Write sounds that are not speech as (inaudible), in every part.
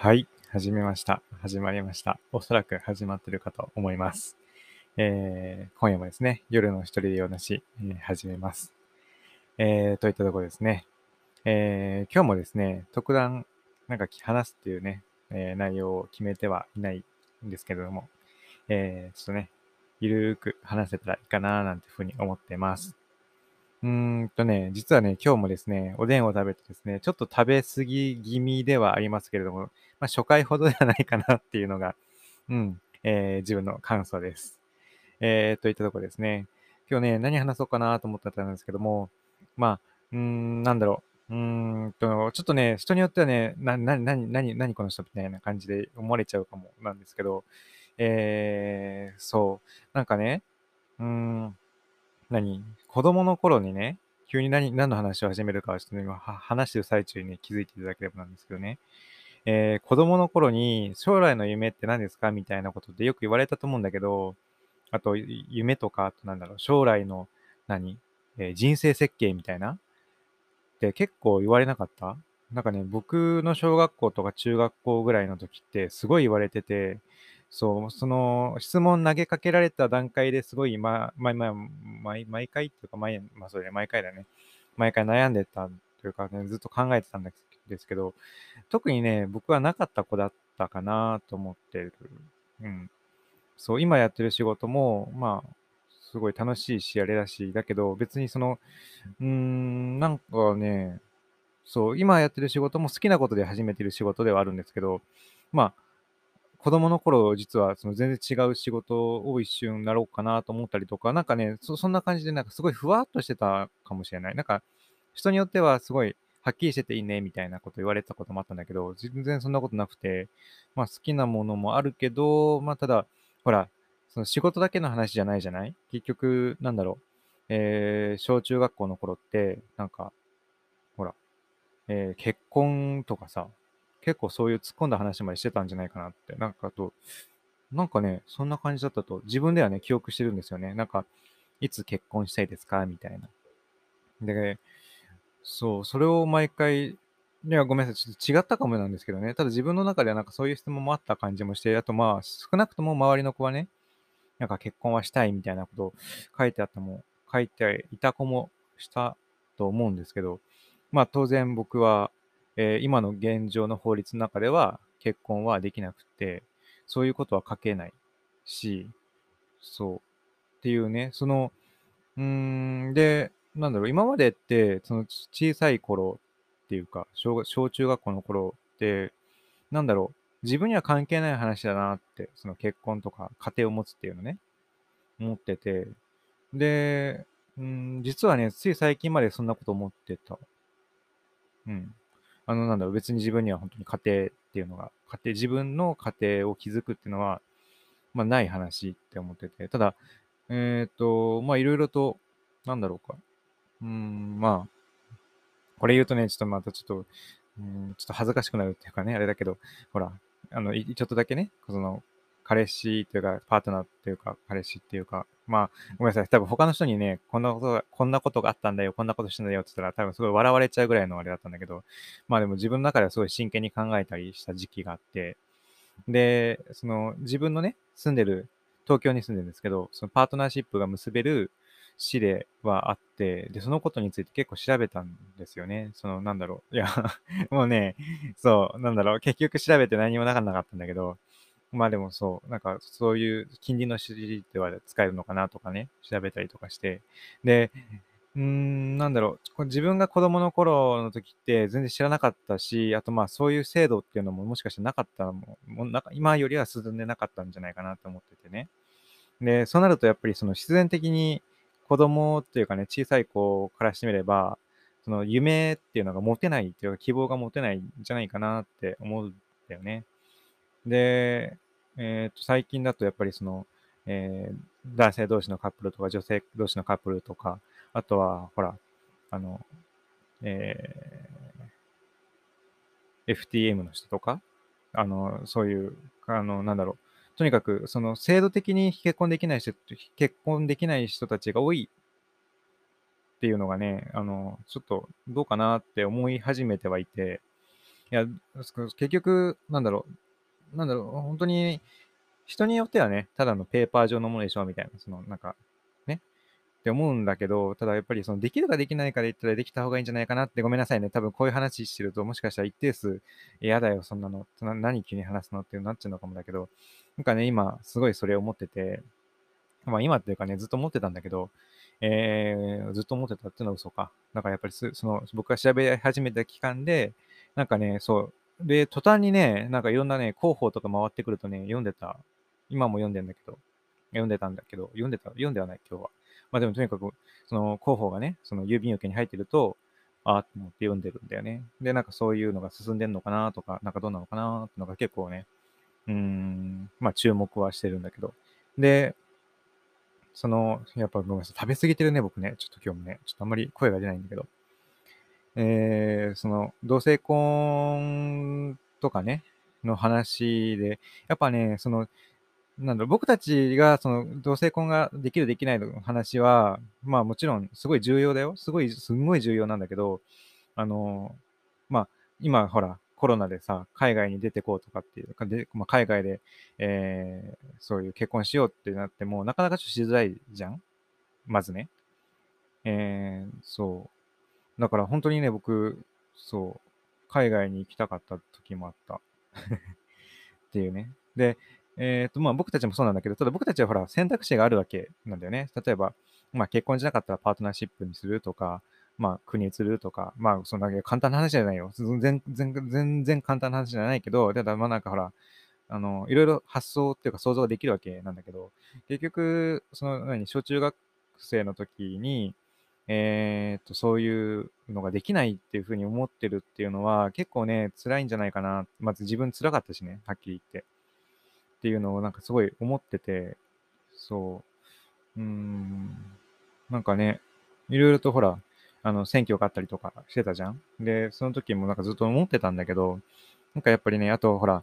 はい、始めました。始まりました。おそらく始まってるかと思います。えー、今夜もですね、夜の一人で用なし、えー、始めます。えー、といったところですね。えー、今日もですね、特段なんか話すっていうね、えー、内容を決めてはいないんですけれども、えー、ちょっとね、ゆるーく話せたらいいかななんていうふうに思ってます。うーんとね、実はね、今日もですね、おでんを食べてですね、ちょっと食べ過ぎ気味ではありますけれども、まあ、初回ほどではないかなっていうのが、うん、えー、自分の感想です。えー、といったところですね。今日ね、何話そうかなと思ってたんですけども、まあ、うーん、なんだろう。うーんと、ちょっとね、人によってはね、な、な、なに、なに、なにこの人みたいな感じで思われちゃうかもなんですけど、えー、そう、なんかね、うーん、何？子供の頃にね、急に何何の話を始めるかはちょっと今話してる最中に、ね、気づいていただければなんですけどね。えー、子供の頃に将来の夢って何ですかみたいなことってよく言われたと思うんだけど、あと夢とか、あとなんだろう、将来の何、えー、人生設計みたいな？って結構言われなかった？なんかね、僕の小学校とか中学校ぐらいの時ってすごい言われてて、そう、その質問投げかけられた段階ですごい、ま、ま、ま、毎毎回っていうか、毎、まあ、それ毎回だね。毎回悩んでたというか、ね、ずっと考えてたんですけど、特にね、僕はなかった子だったかなと思ってる。うん。そう、今やってる仕事も、まあ、すごい楽しいし、あれだし、だけど、別にその、うーん、なんかね、そう、今やってる仕事も好きなことで始めてる仕事ではあるんですけど、まあ、子供の頃、実はその全然違う仕事を一瞬なろうかなと思ったりとか、なんかね、そそんな感じでなんかすごいふわっとしてたかもしれない。なんか、人によってはすごいはっきりしてていいねみたいなこと言われたこともあったんだけど、全然そんなことなくて、まあ好きなものもあるけど、まあただ、ほら、その仕事だけの話じゃないじゃない？結局、なんだろう？えー、小中学校の頃って、なんか、ほら、えー、結婚とかさ、結構そういう突っ込んだ話までしてたんじゃないかなって。なんかと、なんかね、そんな感じだったと、自分ではね、記憶してるんですよね。なんか、いつ結婚したいですか？みたいな。で、そう、それを毎回、いや、ごめんなさい、ちょっと違ったかもなんですけどね。ただ自分の中ではなんかそういう質問もあった感じもして、あとまあ、少なくとも周りの子はね、なんか結婚はしたいみたいなことを書いてあったも、書いていた子もしたと思うんですけど、まあ当然僕はえー、今の現状の法律の中では結婚はできなくて、そういうことは書けないし、そう。っていうね、その、うーん、で、なんだろう、今までって、その小さい頃っていうか、小小中学校の頃って、なんだろう、自分には関係ない話だなって、その結婚とか家庭を持つっていうのね、思ってて、で、うん、実はね、つい最近までそんなこと思ってた。うん。あの、なんだろう、別に自分には本当に家庭っていうのが、家庭、自分の家庭を築くっていうのは、まあ、ない話って思ってて、ただ、えっ、ー、と、まあ、いろいろと、なんだろうか。うん、まあ、これ言うとね、ちょっとまたちょっと、うん、ちょっと恥ずかしくなるっていうかね、あれだけど、ほら、あの、ちょっとだけね、その、彼氏というか、パートナーっていうか、彼氏っていうか、まあ、ごめんなさい。多分他の人にね、こんなことが、こんなことがあったんだよ、こんなことしたんだよって言ったら、多分すごい笑われちゃうぐらいのあれだったんだけど、まあでも自分の中ではすごい真剣に考えたりした時期があって、で、その自分のね、住んでる、東京に住んでるんですけど、そのパートナーシップが結べる市ではあって、で、そのことについて結構調べたんですよね。その、なんだろう。いや (laughs) もうね、そう、なんだろう。結局調べて何もなかったんだけど、まあでもそう、なんかそういう近隣の指示では使えるのかなとかね、調べたりとかして。で、うーん、なんだろう、自分が子供の頃の時って全然知らなかったし、あとまあそういう制度っていうのももしかしてなかったももなんか今よりは進んでなかったんじゃないかなと思っててね。で、そうなるとやっぱりその必然的に子供っていうかね、小さい子からしてみれば、その夢っていうのが持てないっていうか希望が持てないんじゃないかなって思うんだよね。で、えっ、と、最近だとやっぱりその、えー、男性同士のカップルとか女性同士のカップルとか、あとは、ほら、あの、えー、FTM の人とか、あの、そういう、あの、なんだろう、とにかく、その、制度的に結婚できない人、結婚できない人たちが多いっていうのがね、あの、ちょっとどうかなって思い始めてはいて、いや、結局、なんだろう、なんだろう、本当に、人によってはね、ただのペーパー上のものでしょみたいな、その、なんか、ね、って思うんだけど、ただやっぱりそのできるかできないかで言ったらできた方がいいんじゃないかなってごめんなさいね。多分こういう話してるともしかしたら一定数嫌だよ、そんなの。な何急に話すのってなっちゃうのかもだけど、なんかね、今すごいそれを思ってて、まあ今っていうかね、ずっと思ってたんだけど、えー、ずっと思ってたっていうのは嘘か。だからやっぱりその僕が調べ始めた期間で、なんかね、そう。で、途端にね、なんかいろんなね、広報とか回ってくるとね、読んでた。今も読んでんだけど、読んでたんだけど、読んでた、読んではない、今日は。まあでもとにかく、その広報がね、その郵便受けに入ってると、ああって思って読んでるんだよね。で、なんかそういうのが進んでんのかなとか、なんかどうなのかなってのが結構ね、うーん、まあ注目はしてるんだけど。で、その、やっぱごめんなさい、食べ過ぎてるね、僕ね。ちょっと今日もね、ちょっとあんまり声が出ないんだけど。えー、その、同性婚とかね、の話で、やっぱね、その、なんだろう、僕たちがその同性婚ができるできないの話は、まあもちろんすごい重要だよ。すごい、すんごい重要なんだけど、あの、まあ今ほら、コロナでさ、海外に出てこうとかっていうか、でまあ、海外で、えー、そういう結婚しようってなっても、なかなかちょっとしづらいじゃんまずね。えー、そう。だから本当にね、僕、そう、海外に行きたかった時もあった (laughs) っていうね。で、えっ、と、まあ僕たちもそうなんだけど、ただ僕たちはほら選択肢があるわけなんだよね。例えば、まあ結婚じゃなかったらパートナーシップにするとか、まあ国にするとか、まあそんな簡単な話じゃないよ。全然、全然簡単な話じゃないけど、ただまあなんかほら、あの、いろいろ発想っていうか想像ができるわけなんだけど、結局、その、何、小中学生の時に、えー、っと、そういうのができないっていうふうに思ってるっていうのは、結構ね、辛いんじゃないかな。まず自分辛かったしね、はっきり言って。っていうのをなんかすごい思ってて、そう、うーん、なんかね、いろいろとほら、あの、選挙があったりとかしてたじゃん。で、その時もなんかずっと思ってたんだけど、なんかやっぱりね、あとほら、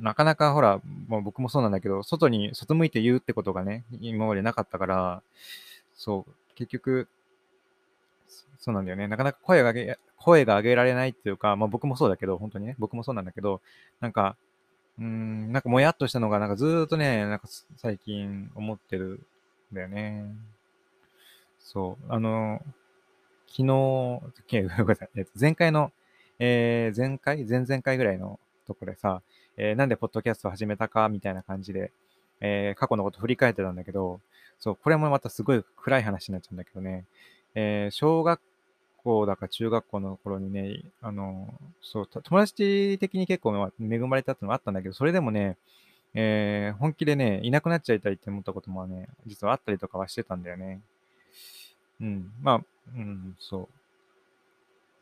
なかなかほら、もう僕もそうなんだけど、外に、外向いて言うってことがね、今までなかったから、そう、結局、そうなんだよね。なかなか声が上げ、声が上げられないっていうか、まあ僕もそうだけど、本当にね、僕もそうなんだけど、なんか、うん、なんかもやっとしたのが、なんかずっとね、なんか最近思ってるんだよね。そう。あの、昨日、(laughs) ごめんなさい。前回の、えー、前回？前々回ぐらいのところでさ、えー、なんでポッドキャストを始めたかみたいな感じで、えー、過去のこと振り返ってたんだけど、そう、これもまたすごい暗い話になっちゃうんだけどね、えー、小学校だか中学校の頃にね、あの、そう、友達的に結構恵まれたってのもあったんだけど、それでもね、えー、本気でね、いなくなっちゃいたいって思ったこともね、実はあったりとかはしてたんだよね。うん。まあ、うん、そ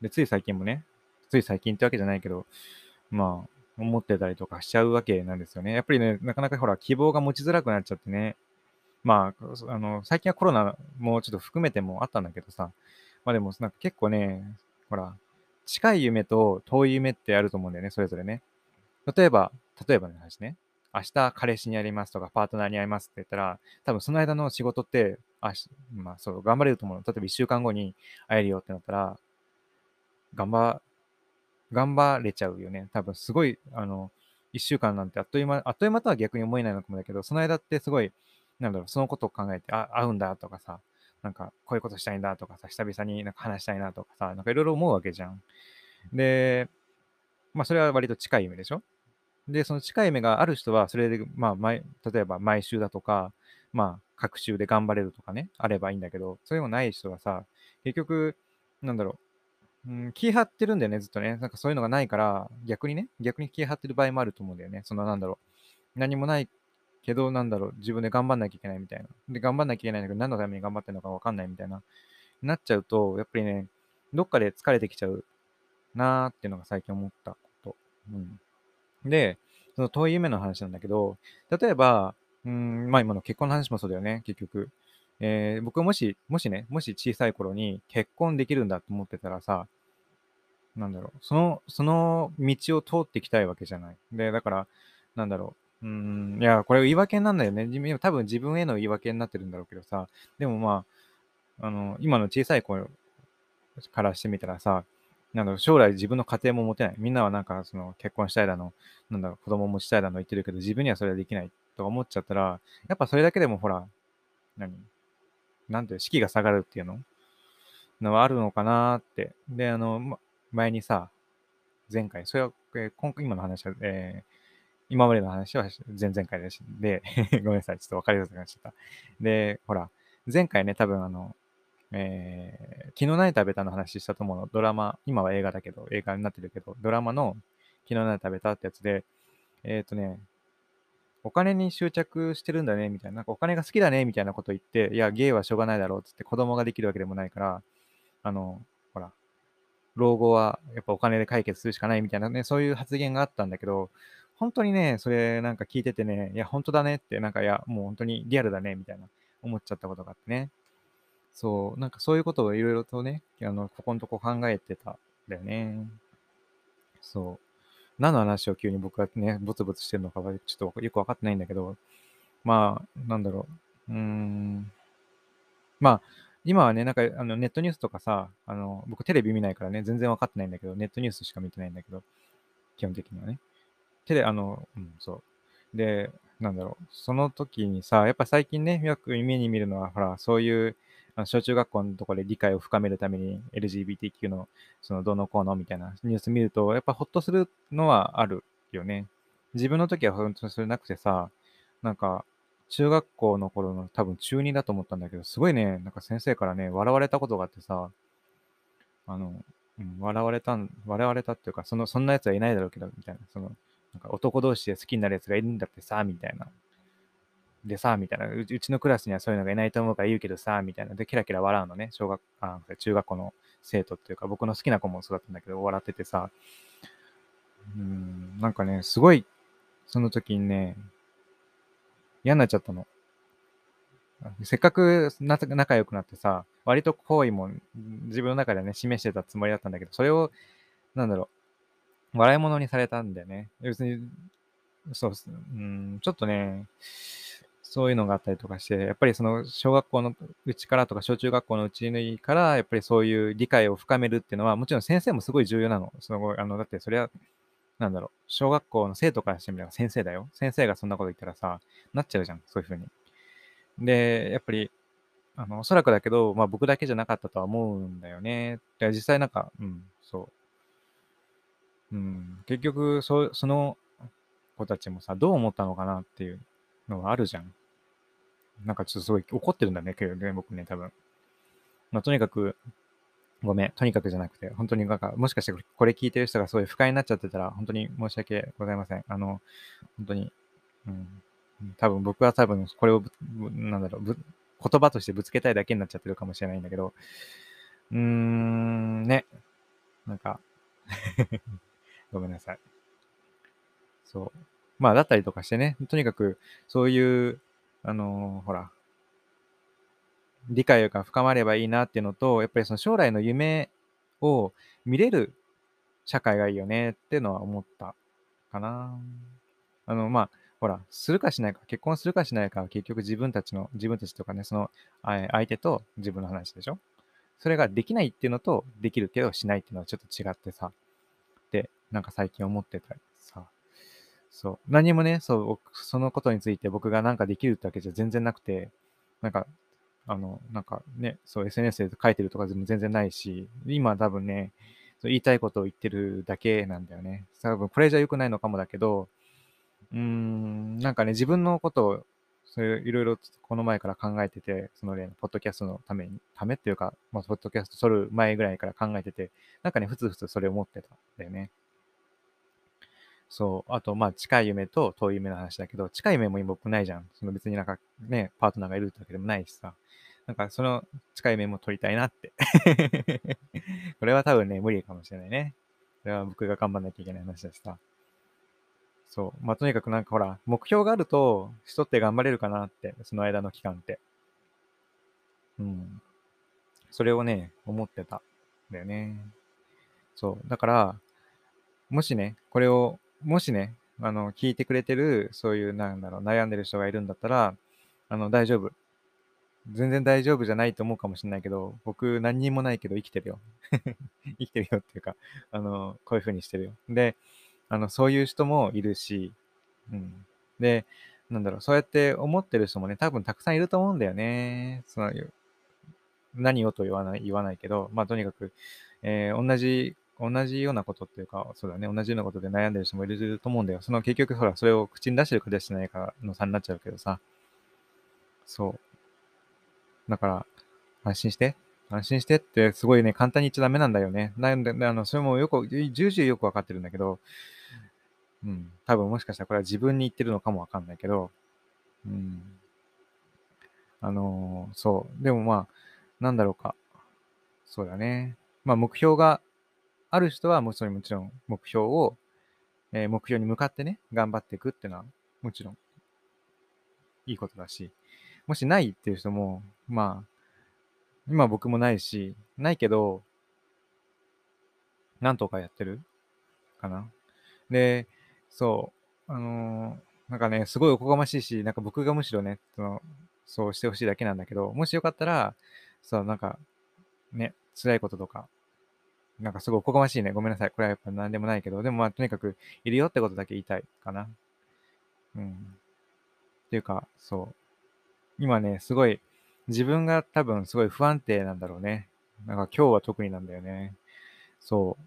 う。で、つい最近もね、つい最近ってわけじゃないけど、まあ、思ってたりとかしちゃうわけなんですよね。やっぱりね、なかなかほら、希望が持ちづらくなっちゃってね。まあ、あの、最近はコロナもちょっと含めてもあったんだけどさ、まあでも、なんか結構ね、ほら、近い夢と遠い夢ってあると思うんだよね、それぞれね。例えば、例えばの話ね。明日彼氏に会いますとか、パートナーに会いますって言ったら、多分その間の仕事って、あまあそう、頑張れると思う。例えば1週間後に会えるよってなったら、頑張、頑張れちゃうよね。多分すごい、あの、1週間なんてあっという間、あっという間とは逆に思えないのかもだけど、その間ってすごい、なんだろう、そのことを考えて、あ、会うんだとかさ、なんか、こういうことしたいんだとかさ、久々になんか話したいなとかさ、なんかいろいろ思うわけじゃん。で、まあ、それは割と近い夢でしょ？で、その近い夢がある人は、それで、まあ、毎、例えば毎週だとか、まあ、各週で頑張れるとかね、あればいいんだけど、そういうのない人はさ、結局、なんだろう、うん、気張ってるんだよね、ずっとね。なんかそういうのがないから、逆にね、逆に気張ってる場合もあると思うんだよね。そのなんだろう。何もないけど、なんだろう、自分で頑張んなきゃいけないみたいな。で、頑張んなきゃいけないんだけど、何のために頑張ってるのかわかんないみたいな、なっちゃうと、やっぱりね、どっかで疲れてきちゃうなーっていうのが最近思ったこと。うん。で、その遠い夢の話なんだけど、例えば、うん、まあ今の結婚の話もそうだよね、結局。えー、僕もし、もしね、もし小さい頃に結婚できるんだと思ってたらさ、なんだろう、その、その道を通ってきたいわけじゃない。で、だから、なんだろう、うん、いや、これ言い訳なんだよね。多分自分への言い訳になってるんだろうけどさ、でもまあ、あの、今の小さい子からしてみたらさ、なんだろう、将来自分の家庭も持てない。みんなはなんか、その、結婚したいだの、なんだろう、子供持ちたいだの言ってるけど、自分にはそれはできないと思っちゃったら、やっぱそれだけでもほら、何？なんていう、士気が下がるっていうの？のはあるのかなって。で、あの、ま、前にさ、前回、それは、えー、今今の話は、えー、今までの話は前々回でし、で、(laughs) ごめんなさい、ちょっと分かりやすくなっちゃった。で、ほら、前回ね、多分あの、えー、昨日何食べたの話したと思うの。ドラマ、今は映画だけど、映画になってるけど、ドラマの昨日何食べたってやつで、えっ、ー、とね、お金に執着してるんだね、みたいな。なんかお金が好きだね、みたいなこと言って、いや、ゲイはしょうがないだろう、つって子供ができるわけでもないから、あの、ほら、老後はやっぱお金で解決するしかないみたいなね、そういう発言があったんだけど、本当にね、それなんか聞いててね、いや、本当だねって、なんかいや、もう本当にリアルだね、みたいな思っちゃったことがあってね。そう、なんかそういうことをいろいろとね、あの、ここのとこ考えてたんだよね。そう。何の話を急に僕がね、ボツボツしてるのかはちょっとよくわかってないんだけど、まあ、なんだろう。うーん。まあ、今はね、なんかあのネットニュースとかさ、あの僕テレビ見ないからね、全然わかってないんだけど、ネットニュースしか見てないんだけど、基本的にはね。手で、あの、うん、そう。で、なんだろう、その時にさ、やっぱ最近ね、よく目に見るのは、ほら、そういう、あの小中学校のところで理解を深めるために LGBTQ の、その、どのこうのみたいなニュース見ると、やっぱほっとするのはあるよね。自分の時は本当にそれなくてさ、なんか、中学校の頃の多分中2だと思ったんだけど、すごいね、なんか先生からね、笑われたことがあってさ、あの、うん、笑われた笑われたっていうか、その、そんな奴はいないだろうけど、みたいな、その、なんか男同士で好きになる奴がいるんだってさ、みたいな。でさ、みたいなう。うちのクラスにはそういうのがいないと思うから言うけどさ、みたいな。で、キラキラ笑うのね。小学、あ中学校の生徒っていうか、僕の好きな子もそうだったんだけど、笑っててさ。うん、なんかね、すごい、その時にね、嫌になっちゃったの。せっかく仲良くなってさ、割と好意も自分の中でね、示してたつもりだったんだけど、それを、なんだろう、笑い物にされたんだよね。別に、そうす、うん、ちょっとね、そういうのがあったりとかして、やっぱりその小学校のうちからとか小中学校のうちから、やっぱりそういう理解を深めるっていうのは、もちろん先生もすごい重要なの。そのあのだってそれは、なんだろう、小学校の生徒からしてみれば先生だよ。先生がそんなこと言ったらさ、なっちゃうじゃん、そういうふうに。で、やっぱり、あの、おそらくだけど、まあ僕だけじゃなかったとは思うんだよね。で実際なんか、うん、そう。うん、結局そ、その子たちもさ、どう思ったのかなっていうのがあるじゃん。なんかちょっとすごい怒ってるんだね、けどね、僕ね、多分。まあ、とにかく、ごめん、とにかくじゃなくて、本当になんか、もしかしてこれ聞いてる人がすごい不快になっちゃってたら、本当に申し訳ございません。あの、本当に、うん、多分僕は多分これを、なんだろう、言葉としてぶつけたいだけになっちゃってるかもしれないんだけど、うーん、ね、なんかごめんなさい。そう。まあ、だったりとかしてね、とにかく、そういう、あのー、ほら、理解が深まればいいなっていうのと、やっぱりその将来の夢を見れる社会がいいよねっていうのは思ったかな。あの、まあ、ほら、するかしないか、結婚するかしないかは結局自分たちの、自分たちとかね、その相手と自分の話でしょそれができないっていうのと、できるけどしないっていうのはちょっと違ってさ、なんか最近思ってたりさ。そう。何もね、そう、そのことについて僕がなんかできるってわけじゃ全然なくて、なんか、あの、なんかね、そう SNS で書いてるとかでも全然ないし、今多分ね、そう言いたいことを言ってるだけなんだよね。多分これじゃ良くないのかもだけど、うーん、なんかね、自分のことをそれいろいろこの前から考えてて、そのね、ポッドキャストのために、ためっていうか、まあ、ポッドキャスト撮る前ぐらいから考えてて、なんかね、ふつふつそれを思ってたんだよね。そう。あと、まあ、近い夢と遠い夢の話だけど、近い夢も今僕ないじゃん。その別になんかね、パートナーがいるってわけでもないしさ。なんかその近い夢も撮りたいなって (laughs) これは多分ね、無理かもしれないね。それは僕が頑張んなきゃいけない話だしさ。そう。まあ、とにかくなんかほら、目標があると、人って頑張れるかなって、その間の期間って。うん。それをね、思ってた。だよね。そう。だから、もしね、これをもしね、あの、聞いてくれてる、そういう、なんだろう、悩んでる人がいるんだったら、あの、大丈夫。全然大丈夫じゃないと思うかもしれないけど、僕何にもないけど生きてるよ。(laughs) 生きてるよっていうか、あの、こういう風にしてるよ。で、あの、そういう人もいるし、うん。で、なんだろう、そうやって思ってる人もね、多分たくさんいると思うんだよね。その、何をと言わない、言わないけど、まあとにかく、えー、同じ、同じようなことっていうか、そうだね、同じようなことで悩んでる人もいると思うんだよ。その結局、ほら、それを口に出してるか出してないかの差になっちゃうけどさ。そう。だから、安心して。安心してってすごいね、簡単に言っちゃダメなんだよね。なんで、あの、それもよく、重々よくわかってるんだけど、うん、多分もしかしたらこれは自分に言ってるのかもわかんないけど、うん。あのー、そう。でもまあ、なんだろうか。そうだね。まあ、目標がある人はもちろん、もちろん目標を、えー、目標に向かってね、頑張っていくっていうのは、もちろん、いいことだし、もしないっていう人も、まあ、今僕もないし、ないけど、なんとかやってるかな。で、そう、あのー、なんかね、すごいおこがましいし、なんか僕がむしろね、その、そうしてほしいだけなんだけど、もしよかったら、そう、なんか、ね、辛いこととか、なんかすごいおこがましいね。ごめんなさい。これはやっぱ何でもないけど、でもまあ、とにかく、いるよってことだけ言いたいかな。うん。っていうか、そう。今ね、すごい、自分が多分すごい不安定なんだろうね。なんか今日は特になんだよね。そう。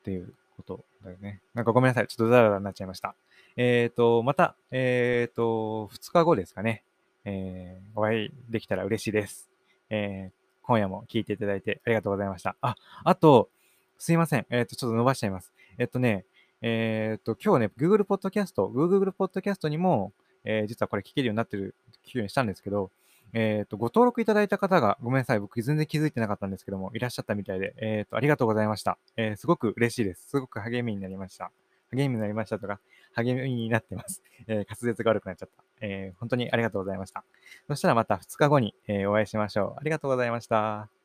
っていうことだよね。なんかごめんなさい。ちょっとザラザラになっちゃいました。えっ、ー、と、また、えっ、ー、と、2日後ですかね。えー、お会いできたら嬉しいです。えー、今夜も聞いていただいてありがとうございました。あ、あと、すいません。えっ、と、ちょっと伸ばしちゃいます。えっ、とね、えっ、と、今日ね、Google Podcast、Google Podcast にも、え、実はこれ聞けるようになってる、聞くようにしたんですけど、えっ、と、ご登録いただいた方が、ごめんなさい、僕全然気づいてなかったんですけども、いらっしゃったみたいで、えっ、と、ありがとうございました。え、すごく嬉しいです。すごく励みになりました。励みになりましたとか、励みになってます。(laughs) え滑舌が悪くなっちゃった。え本当にありがとうございました。そしたらまた2日後に、えお会いしましょう。ありがとうございました。